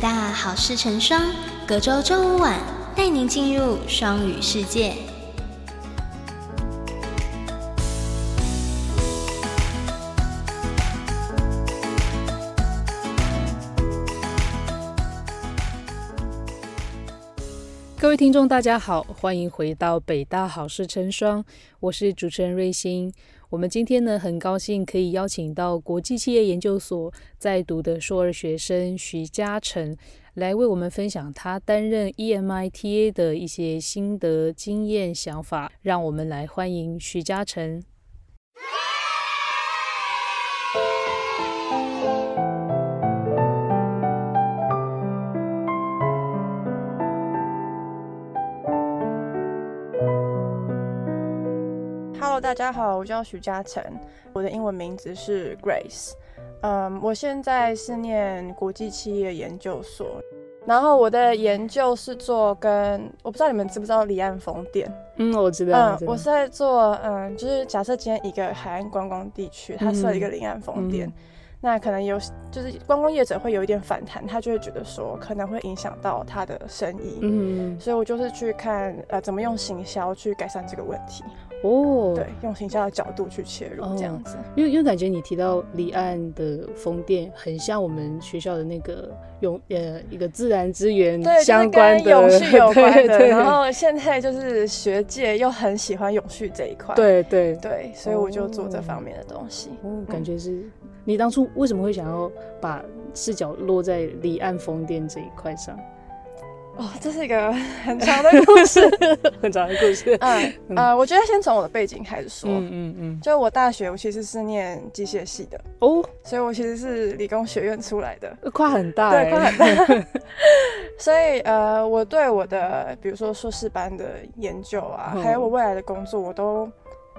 大好事成双，隔周周五晚带您进入双语世界。各位听众，大家好，欢迎回到北大好事成双，我是主持人瑞欣。我们今天呢，很高兴可以邀请到国际企业研究所在读的硕二学生徐嘉诚，来为我们分享他担任 EMITA 的一些心得、经验、想法。让我们来欢迎徐嘉诚。大家好，我叫徐嘉诚，我的英文名字是 Grace。嗯，我现在是念国际企业研究所，然后我的研究是做跟我不知道你们知不知道离岸风电。嗯，我知道。嗯，我是在做嗯，就是假设今天一个海岸观光地区，它设一个离岸风电。那可能有，就是观光业者会有一点反弹，他就会觉得说可能会影响到他的生意，嗯，所以我就是去看呃怎么用行销去改善这个问题。哦，对，用行销的角度去切入这样子，因为因为感觉你提到离岸的风电，很像我们学校的那个永呃一个自然资源相关的永续有关的，然后现在就是学界又很喜欢永续这一块，对对对，所以我就做这方面的东西。哦，感觉是。你当初为什么会想要把视角落在离岸风电这一块上？哦，这是一个很长的故事，很长的故事。嗯呃，我觉得先从我的背景开始说。嗯嗯嗯。就我大学，我其实是念机械系的哦，所以我其实是理工学院出来的，跨很大，对，跨很大。所以呃，我对我的比如说硕士班的研究啊，还有我未来的工作，我都。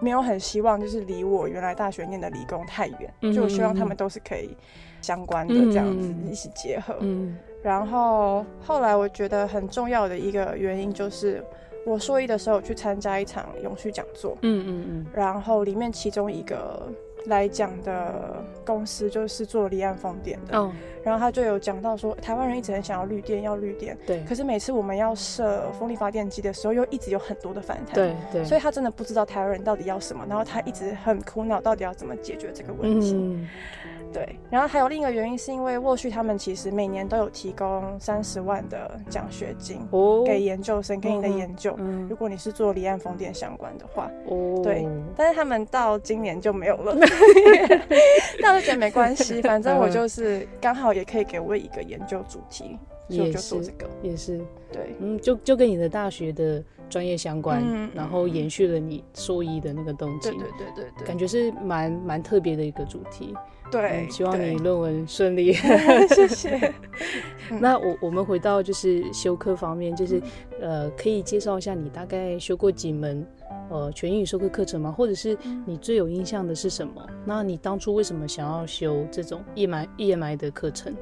没有很希望，就是离我原来大学念的理工太远，就我希望他们都是可以相关的这样子一起结合。然后后来我觉得很重要的一个原因就是，我硕一的时候去参加一场永续讲座，嗯嗯嗯，然后里面其中一个。来讲的公司就是做离岸风电的，然后他就有讲到说，台湾人一直很想要绿电，要绿电，对。可是每次我们要设风力发电机的时候，又一直有很多的反弹，对对。所以他真的不知道台湾人到底要什么，然后他一直很苦恼，到底要怎么解决这个问题。对，然后还有另一个原因，是因为沃旭他们其实每年都有提供三十万的奖学金给研究生，给你的研究。如果你是做离岸风电相关的话，哦，对。但是他们到今年就没有了，但我觉得没关系，反正我就是刚好也可以给我一个研究主题，所以我就做这个。也是，对，嗯，就就跟你的大学的专业相关，然后延续了你硕一的那个动机，对对对对对，感觉是蛮蛮特别的一个主题。对，希望你论文顺利。谢谢。那我我们回到就是修课方面，就是呃，可以介绍一下你大概修过几门呃全英语授课课程吗？或者是你最有印象的是什么？那你当初为什么想要修这种 EMI EMI 的课程？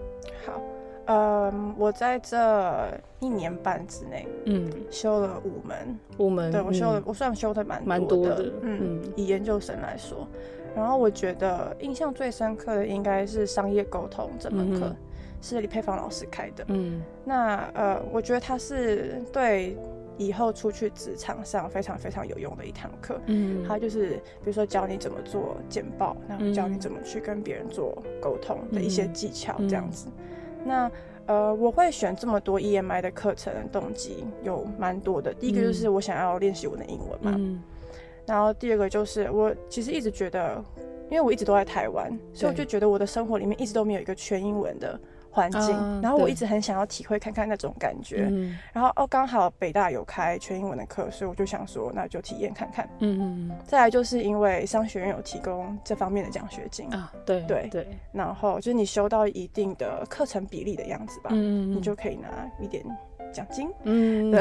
好，嗯，我在这一年半之内，嗯，修了五门，五门，对我修了，我算修的蛮蛮多的，嗯，以研究生来说。然后我觉得印象最深刻的应该是商业沟通这门课，是李佩芳老师开的。嗯，那呃，我觉得他是对以后出去职场上非常非常有用的一堂课。嗯，他就是比如说教你怎么做简报，然后教你怎么去跟别人做沟通的一些技巧这样子。那呃，我会选这么多 EMI 的课程的动机有蛮多的。第一个就是我想要练习我的英文嘛。然后第二个就是我其实一直觉得，因为我一直都在台湾，所以我就觉得我的生活里面一直都没有一个全英文的环境。然后我一直很想要体会看看那种感觉。然后哦，刚好北大有开全英文的课，所以我就想说，那就体验看看。嗯嗯嗯。再来就是因为商学院有提供这方面的奖学金啊，对对对。然后就是你修到一定的课程比例的样子吧，嗯嗯，你就可以拿一点。奖金，嗯，对，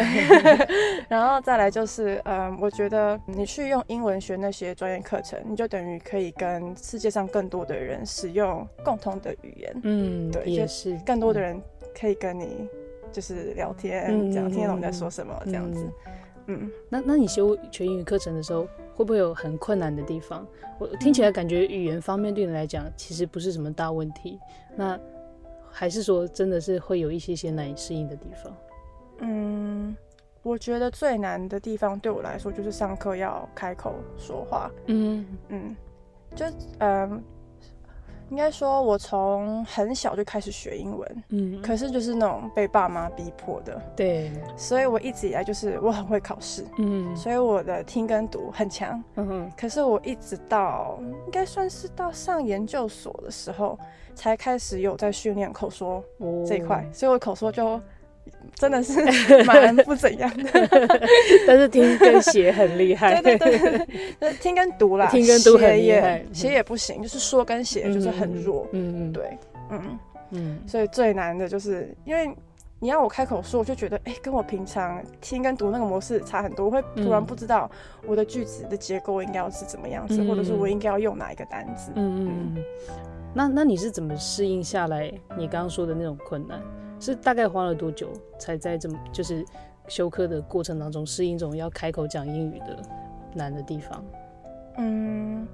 然后再来就是，嗯，我觉得你去用英文学那些专业课程，你就等于可以跟世界上更多的人使用共同的语言，嗯，对，也是。更多的人可以跟你就是聊天，这样听懂你在说什么，这样子，嗯，那那你修全英语课程的时候，会不会有很困难的地方？我听起来感觉语言方面对你来讲其实不是什么大问题，那。还是说真的是会有一些些难以适应的地方？嗯，我觉得最难的地方对我来说就是上课要开口说话。嗯嗯，就嗯。应该说，我从很小就开始学英文，嗯，可是就是那种被爸妈逼迫的，对，所以我一直以来就是我很会考试，嗯，所以我的听跟读很强，嗯哼，可是我一直到应该算是到上研究所的时候，才开始有在训练口说这一块，所以我口说就。真的是 蛮不怎样的，但是听跟写很厉害。对 对对，那听跟读啦，听跟读很厉害，写也不行，就是说跟写就是很弱。嗯嗯，对，嗯嗯，所以最难的就是因为你要我开口说，我就觉得哎，跟我平常听跟读那个模式差很多，我会突然不知道我的句子的结构应该要是怎么样子，或者是我应该要用哪一个单词。嗯嗯嗯，那那你是怎么适应下来你刚刚说的那种困难？是大概花了多久才在这么就是修课的过程当中适应这种要开口讲英语的难的地方？嗯，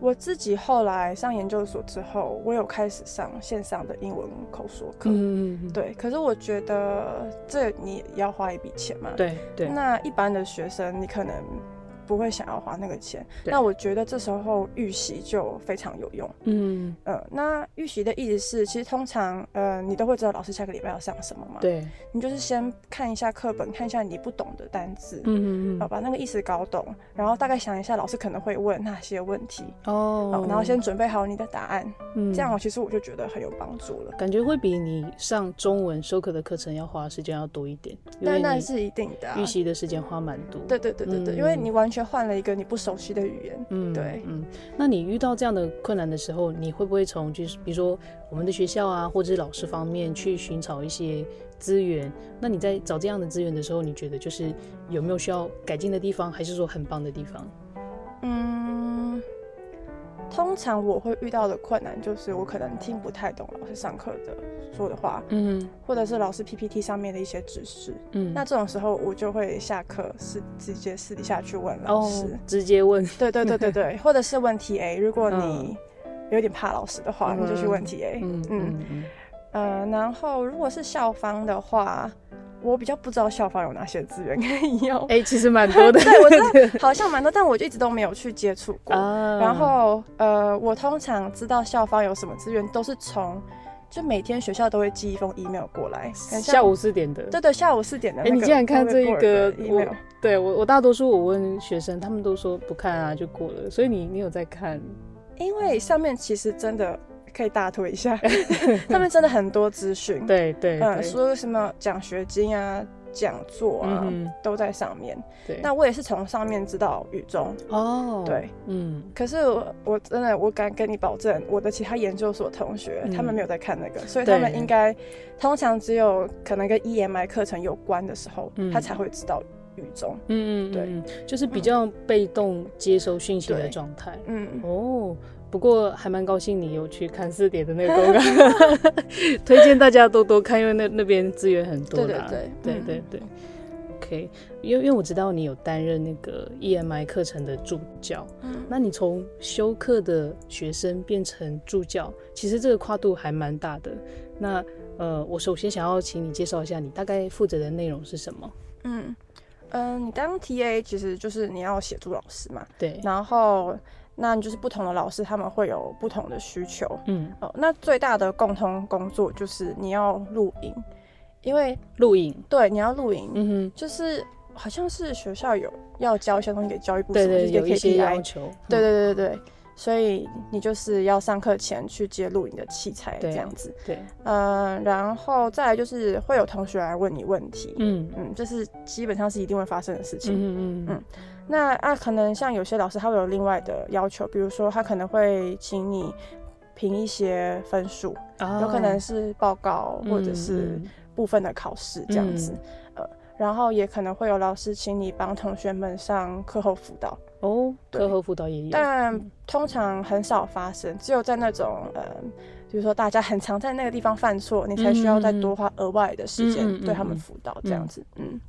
我自己后来上研究所之后，我有开始上线上的英文口说课。嗯嗯对，可是我觉得这你要花一笔钱嘛。对对。那一般的学生，你可能。不会想要花那个钱，那我觉得这时候预习就非常有用。嗯呃，那预习的意思是，其实通常呃，你都会知道老师下个礼拜要上什么嘛。对，你就是先看一下课本，看一下你不懂的单词，嗯嗯嗯，把那个意思搞懂，然后大概想一下老师可能会问哪些问题哦，然后先准备好你的答案，嗯，这样我其实我就觉得很有帮助了。感觉会比你上中文授课的课程要花时间要多一点，那那是一定的，预习的时间花蛮多。对对对对对，因为你完全。换了一个你不熟悉的语言，嗯，对，嗯，那你遇到这样的困难的时候，你会不会从就是比如说我们的学校啊，或者是老师方面去寻找一些资源？那你在找这样的资源的时候，你觉得就是有没有需要改进的地方，还是说很棒的地方？嗯。通常我会遇到的困难就是我可能听不太懂老师上课的说的话，嗯，或者是老师 PPT 上面的一些指示，嗯，那这种时候我就会下课是直接私底下去问老师，直接问，对对对对对，或者是问 TA，如果你有点怕老师的话，你就去问 TA，嗯嗯，呃，然后如果是校方的话。我比较不知道校方有哪些资源可以用，哎，其实蛮多的，对我知道 好像蛮多，但我就一直都没有去接触过。然后，呃，我通常知道校方有什么资源，都是从就每天学校都会寄一封 email 过来，下午四点的，对对，下午四点的。哎，你竟然看这一个 email？对我，我大多数我问学生，他们都说不看啊，就过了。所以你，你有在看？因为上面其实真的。可以大推一下，上面真的很多资讯，对对，嗯，说什么奖学金啊、讲座啊，都在上面。对，那我也是从上面知道雨中哦，对，嗯。可是我我真的我敢跟你保证，我的其他研究所同学他们没有在看那个，所以他们应该通常只有可能跟 EMI 课程有关的时候，他才会知道雨中。嗯嗯，对，就是比较被动接收讯息的状态。嗯。哦。不过还蛮高兴你有去看四点的那个公告，推荐大家多多看，因为那那边资源很多的。对对对对对。OK，因为因为我知道你有担任那个 EMI 课程的助教，嗯，那你从修课的学生变成助教，其实这个跨度还蛮大的。那呃，我首先想要请你介绍一下你大概负责的内容是什么？嗯嗯，你当 TA 其实就是你要协助老师嘛，对，然后。那就是不同的老师，他们会有不同的需求。嗯，哦，那最大的共同工作就是你要录影，因为录影，对，你要录影。嗯哼，就是好像是学校有要交一些东西给教育部，对对，有一些要求。对对对对对，所以你就是要上课前去接录影的器材，这样子。对，嗯，然后再来就是会有同学来问你问题。嗯嗯，这是基本上是一定会发生的事情。嗯嗯嗯。那啊，可能像有些老师他会有另外的要求，比如说他可能会请你评一些分数，有可能是报告或者是部分的考试这样子，呃，然后也可能会有老师请你帮同学们上课后辅导。哦，课后辅导也有，但通常很少发生，只有在那种呃，比如说大家很常在那个地方犯错，你才需要再多花额外的时间对他们辅导这样子，嗯。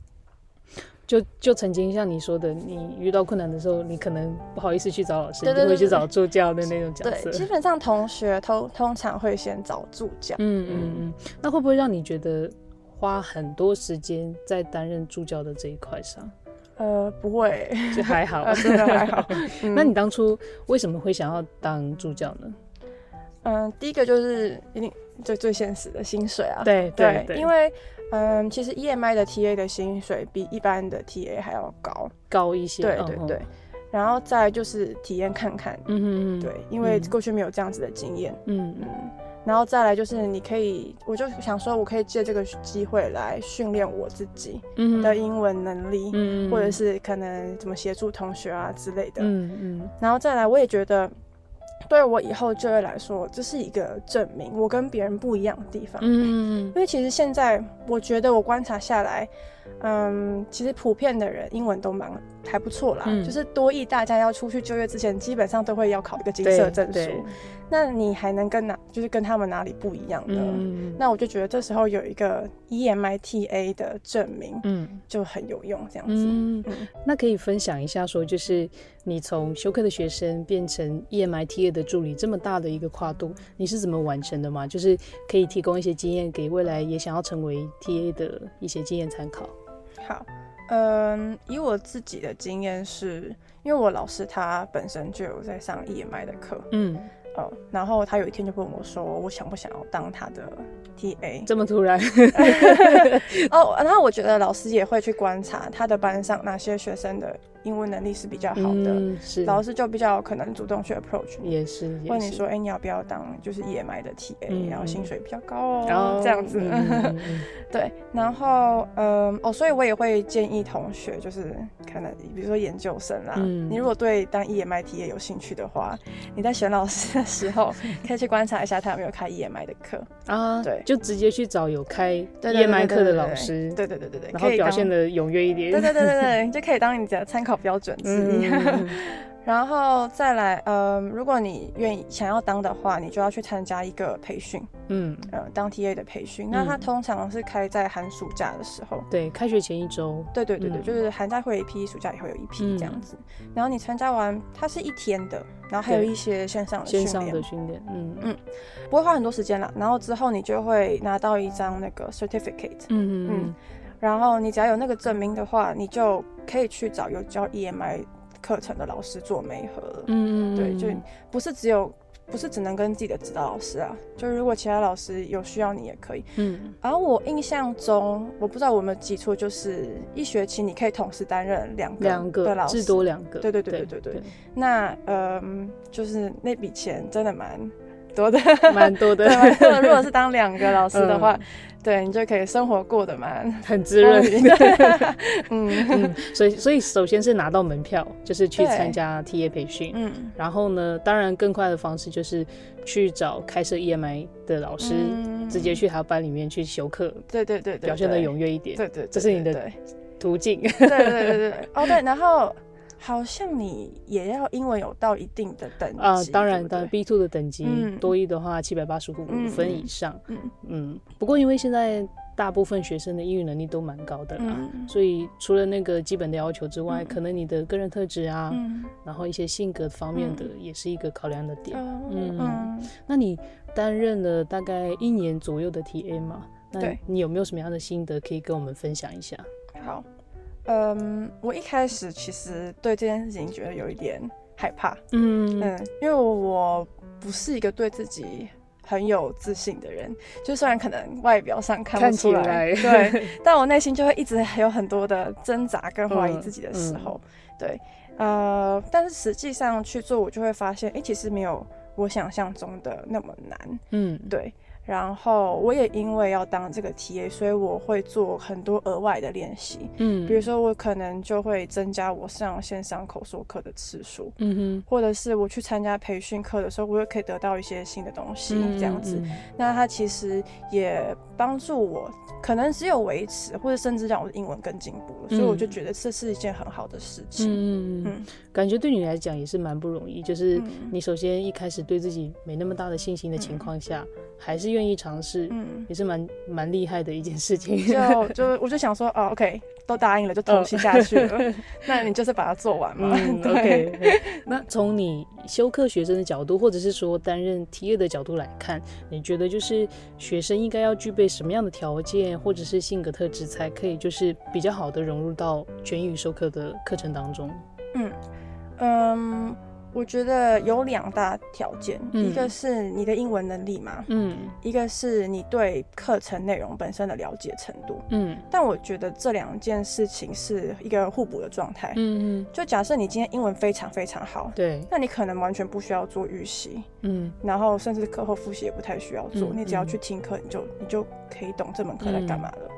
就就曾经像你说的，你遇到困难的时候，你可能不好意思去找老师，你会去找助教的那种角色。对，基本上同学通通常会先找助教。嗯嗯嗯。那会不会让你觉得花很多时间在担任助教的这一块上？呃，不会，就还好，真的还好。那你当初为什么会想要当助教呢？嗯，第一个就是一定最最现实的薪水啊。对对，因为。嗯，其实 EMI 的 TA 的薪水比一般的 TA 还要高，高一些。对对对，然后再就是体验看看，嗯嗯对，因为过去没有这样子的经验，嗯嗯，然后再来就是你可以，我就想说，我可以借这个机会来训练我自己的英文能力，嗯。或者是可能怎么协助同学啊之类的，嗯嗯，然后再来，我也觉得。对我以后就业来说，这是一个证明，我跟别人不一样的地方。嗯，因为其实现在我觉得我观察下来，嗯，其实普遍的人英文都蛮还不错啦。就是多益，大家要出去就业之前，基本上都会要考一个金色证书。那你还能跟哪，就是跟他们哪里不一样的？那我就觉得这时候有一个 EMITA 的证明，嗯，就很有用。这样子，嗯，那可以分享一下，说就是你从休课的学生变成 EMITA 的助理，这么大的一个跨度，你是怎么完成的吗？就是可以提供一些经验给未来也想要成为 TA 的一些经验参考。好，嗯，以我自己的经验是，因为我老师他本身就有在上 EMI 的课，嗯。哦，然后他有一天就问我说：“我想不想要当他的 TA？” 这么突然？哦，然后我觉得老师也会去观察他的班上哪些学生的。英文能力是比较好的，是。老师就比较可能主动去 approach 你，也是问你说，哎，你要不要当就是夜麦的 TA，然后薪水比较高哦，这样子，对，然后嗯哦，所以我也会建议同学，就是可能比如说研究生啦，你如果对当夜麦 TA 有兴趣的话，你在选老师的时候 可以去观察一下他有没有开夜麦的课。啊，对，就直接去找有开夜麦课的老师，对对对对对，然后表现的踊跃一点，对对对对对，就可以当你的参考。标准之一，然后再来，嗯，如果你愿意想要当的话，你就要去参加一个培训，嗯，呃，当 TA 的培训。那它通常是开在寒暑假的时候，对，开学前一周，对对对对，就是寒假会有一批，暑假也会有一批这样子。然后你参加完，它是一天的，然后还有一些线上的线上的训练，嗯。嗯，不会花很多时间啦。然后之后你就会拿到一张那个 certificate，嗯。嗯。然后你只要有那个证明的话，你就可以去找有教 EMI 课程的老师做媒合了。嗯嗯对，就不是只有，不是只能跟自己的指导老师啊，就如果其他老师有需要你也可以。嗯。然后我印象中，我不知道我有没有记错，就是一学期你可以同时担任两个两个的老师，至多两个。对对对对对对。那嗯，就是那笔钱真的蛮多的，蛮多的。如果如果是当两个老师的话。对你就可以生活过得蛮很滋润，嗯。嗯，所以所以首先是拿到门票，就是去参加 TA 培训，嗯，然后呢，当然更快的方式就是去找开设 EMI 的老师，直接去他班里面去修课，对对对，表现的踊跃一点，对对，这是你的途径，对对对对，哦对，然后。好像你也要英文有到一定的等级啊，当然，当然 B two 的等级，多一的话七百八十五分以上。嗯嗯。不过因为现在大部分学生的英语能力都蛮高的啦，所以除了那个基本的要求之外，可能你的个人特质啊，然后一些性格方面的也是一个考量的点。嗯。那你担任了大概一年左右的 TA 嘛？那你有没有什么样的心得可以跟我们分享一下？好。嗯，我一开始其实对这件事情觉得有一点害怕，嗯嗯，因为我不是一个对自己很有自信的人，就虽然可能外表上看不出来，对，但我内心就会一直有很多的挣扎跟怀疑自己的时候，对，呃，但是实际上去做，我就会发现，哎，其实没有我想象中的那么难，嗯，对。然后我也因为要当这个 TA，所以我会做很多额外的练习。嗯，比如说我可能就会增加我上线上口说课的次数。嗯哼，或者是我去参加培训课的时候，我也可以得到一些新的东西，这样子。那它其实也帮助我，可能只有维持，或者甚至让我的英文更进步了。所以我就觉得这是一件很好的事情。嗯嗯，感觉对你来讲也是蛮不容易。就是你首先一开始对自己没那么大的信心的情况下，还是。是愿意尝试，嗯，也是蛮蛮厉害的一件事情。就 就我就想说，哦，OK，都答应了，就投袭下去了。那你就是把它做完嘛。OK。那从你修课学生的角度，或者是说担任体业的角度来看，你觉得就是学生应该要具备什么样的条件，或者是性格特质，才可以就是比较好的融入到全语授课的课程当中？嗯嗯。我觉得有两大条件，一个是你的英文能力嘛，嗯，一个是你对课程内容本身的了解程度，嗯。但我觉得这两件事情是一个互补的状态，嗯嗯。就假设你今天英文非常非常好，对，那你可能完全不需要做预习，嗯，然后甚至课后复习也不太需要做，你只要去听课，你就你就可以懂这门课在干嘛了。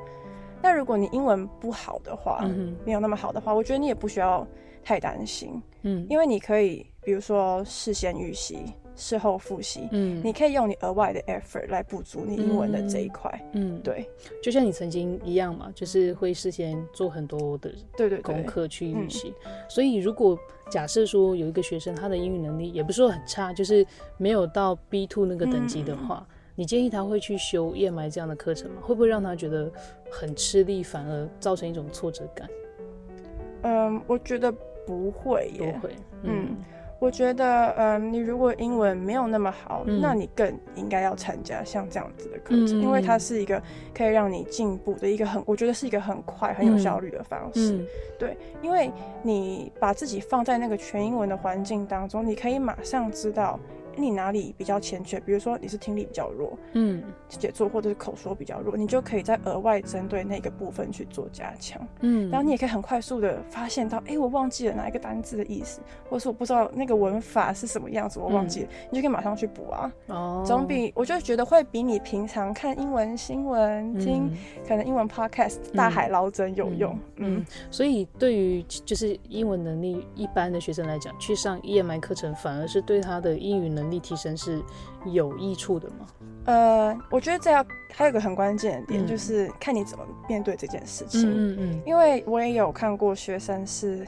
那如果你英文不好的话，没有那么好的话，我觉得你也不需要太担心，嗯，因为你可以。比如说事先预习、事后复习，嗯，你可以用你额外的 effort 来补足你英文的这一块，嗯，对，就像你曾经一样嘛，就是会事先做很多的对对功课去预习。所以如果假设说有一个学生他的英语能力也不是说很差，就是没有到 B two 那个等级的话，你建议他会去修 EMI 这样的课程吗？会不会让他觉得很吃力，反而造成一种挫折感？嗯，我觉得不会耶，不会，嗯。我觉得，嗯，你如果英文没有那么好，那你更应该要参加像这样子的课程，因为它是一个可以让你进步的一个很，我觉得是一个很快、很有效率的方式。对，因为你把自己放在那个全英文的环境当中，你可以马上知道。你哪里比较欠缺？比如说你是听力比较弱，嗯，写作或者是口说比较弱，你就可以再额外针对那个部分去做加强，嗯，然后你也可以很快速的发现到，哎，我忘记了哪一个单字的意思，或者是我不知道那个文法是什么样子，我忘记了，你就可以马上去补啊。哦，总比我就觉得会比你平常看英文新闻、听可能英文 podcast 大海捞针有用。嗯，所以对于就是英文能力一般的学生来讲，去上 EMI 课程反而是对他的英语能能力提升是有益处的吗？呃，我觉得这要还有个很关键的点，就是看你怎么面对这件事情。嗯嗯。因为我也有看过学生是，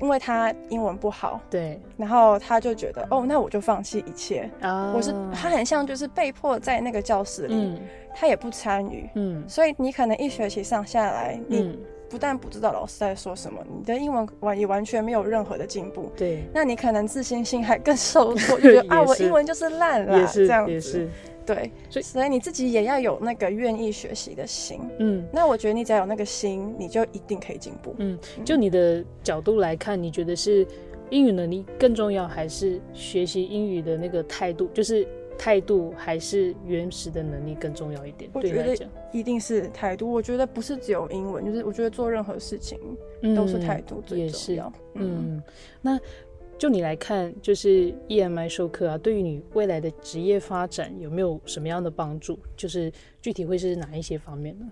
因为他英文不好，对，然后他就觉得，哦，那我就放弃一切。啊。我是他很像就是被迫在那个教室里，他也不参与。嗯。所以你可能一学期上下来，你。不但不知道老师在说什么，你的英文完也完全没有任何的进步。对，那你可能自信心还更受挫，就觉得 啊，我英文就是烂了，这样子。对，所以所以你自己也要有那个愿意学习的心。嗯，那我觉得你只要有那个心，你就一定可以进步。嗯，就你的角度来看，你觉得是英语能力更重要，还是学习英语的那个态度？就是。态度还是原始的能力更重要一点。我觉得一定是态度。我觉得不是只有英文，就是我觉得做任何事情都是态度最重要。嗯，那就你来看，就是 EMI 授课啊，对于你未来的职业发展有没有什么样的帮助？就是具体会是哪一些方面呢？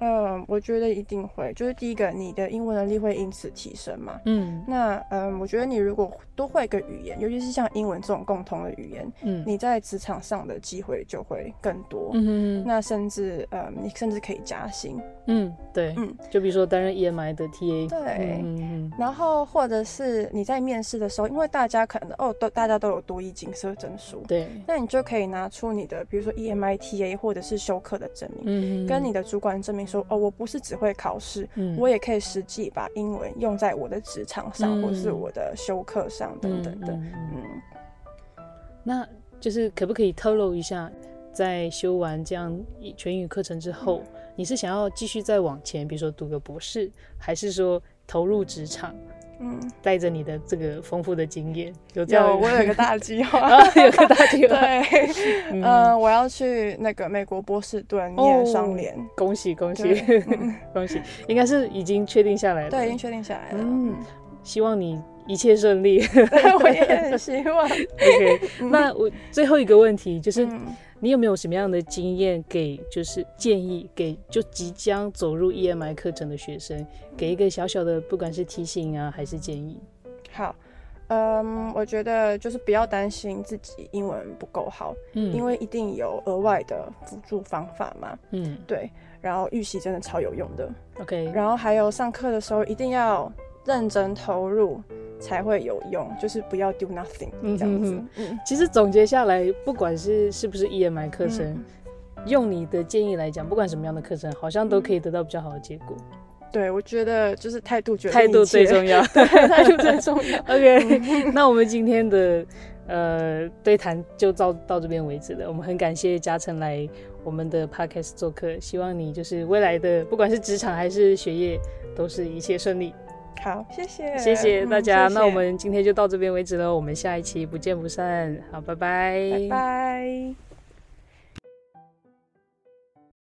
嗯，我觉得一定会，就是第一个，你的英文能力会因此提升嘛。嗯，那嗯，我觉得你如果多会一个语言，尤其是像英文这种共同的语言，嗯，你在职场上的机会就会更多。嗯那甚至呃，你甚至可以加薪。嗯，对，嗯，就比如说担任 EMI 的 TA。对，嗯然后或者是你在面试的时候，因为大家可能哦都大家都有多一金色证书，对，那你就可以拿出你的比如说 EMI TA 或者是休课的证明，嗯跟你的主管证明。说哦，我不是只会考试，我也可以实际把英文用在我的职场上，或是我的修课上等等的。嗯，那就是可不可以透露一下，在修完这样全语课程之后，你是想要继续再往前，比如说读个博士，还是说投入职场？嗯，带着你的这个丰富的经验，有这样，我有一个大计划，有个大计划。对，嗯，我要去那个美国波士顿念双联，恭喜恭喜。恭喜，应该是已经确定下来了，对，已经确定下来了。嗯，希望你一切顺利，我也很希望。OK，那我最后一个问题就是。你有没有什么样的经验给就是建议给就即将走入 EMI 课程的学生，给一个小小的不管是提醒啊还是建议？好，嗯，我觉得就是不要担心自己英文不够好，嗯，因为一定有额外的辅助方法嘛，嗯，对，然后预习真的超有用的，OK，然后还有上课的时候一定要认真投入。才会有用，就是不要 do nothing 这样子。嗯，其实总结下来，不管是是不是 EMI 课程，用你的建议来讲，不管什么样的课程，好像都可以得到比较好的结果。对，我觉得就是态度决定态度最重要，对，态度最重要。OK，那我们今天的呃对谈就到到这边为止了。我们很感谢嘉诚来我们的 Podcast 做客，希望你就是未来的不管是职场还是学业，都是一切顺利。好，谢谢，谢谢大家。那我们今天就到这边为止了，我们下一期不见不散。好，拜拜，拜拜。